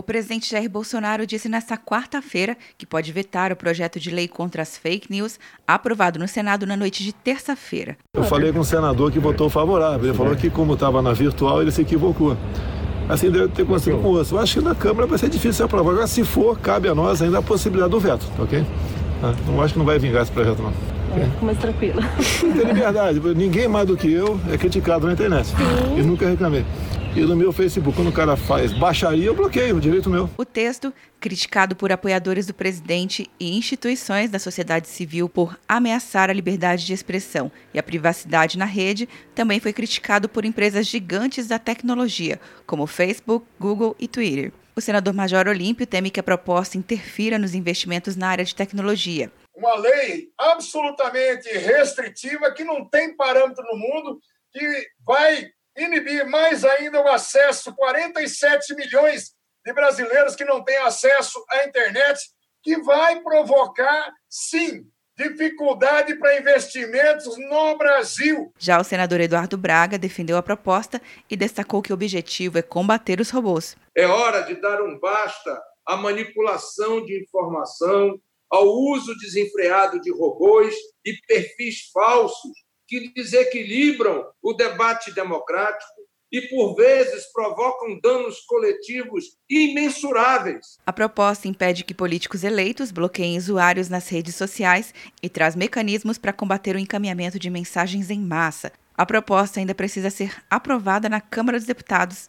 O presidente Jair Bolsonaro disse nesta quarta-feira que pode vetar o projeto de lei contra as fake news aprovado no Senado na noite de terça-feira. Eu falei com um senador que votou favorável. Ele falou que, como estava na virtual, ele se equivocou. Assim deve ter conseguido com o osso. Eu acho que na Câmara vai ser difícil ser aprovado. Agora, se for, cabe a nós ainda a possibilidade do veto, tá ok? Ah, não acho que não vai vingar esse projeto, não. É, mais tranquilo. Tem liberdade. Ninguém mais do que eu é criticado na internet. Sim. E nunca reclamei. E no meu Facebook, quando o cara faz baixaria, eu bloqueio, o direito meu. O texto, criticado por apoiadores do presidente e instituições da sociedade civil por ameaçar a liberdade de expressão e a privacidade na rede, também foi criticado por empresas gigantes da tecnologia, como Facebook, Google e Twitter. O senador Major Olímpio teme que a proposta interfira nos investimentos na área de tecnologia. Uma lei absolutamente restritiva que não tem parâmetro no mundo, que vai inibir mais ainda o acesso, 47 milhões de brasileiros que não têm acesso à internet, que vai provocar, sim, dificuldade para investimentos no Brasil. Já o senador Eduardo Braga defendeu a proposta e destacou que o objetivo é combater os robôs. É hora de dar um basta à manipulação de informação, ao uso desenfreado de robôs e perfis falsos que desequilibram o debate democrático e, por vezes, provocam danos coletivos imensuráveis. A proposta impede que políticos eleitos bloqueiem usuários nas redes sociais e traz mecanismos para combater o encaminhamento de mensagens em massa. A proposta ainda precisa ser aprovada na Câmara dos Deputados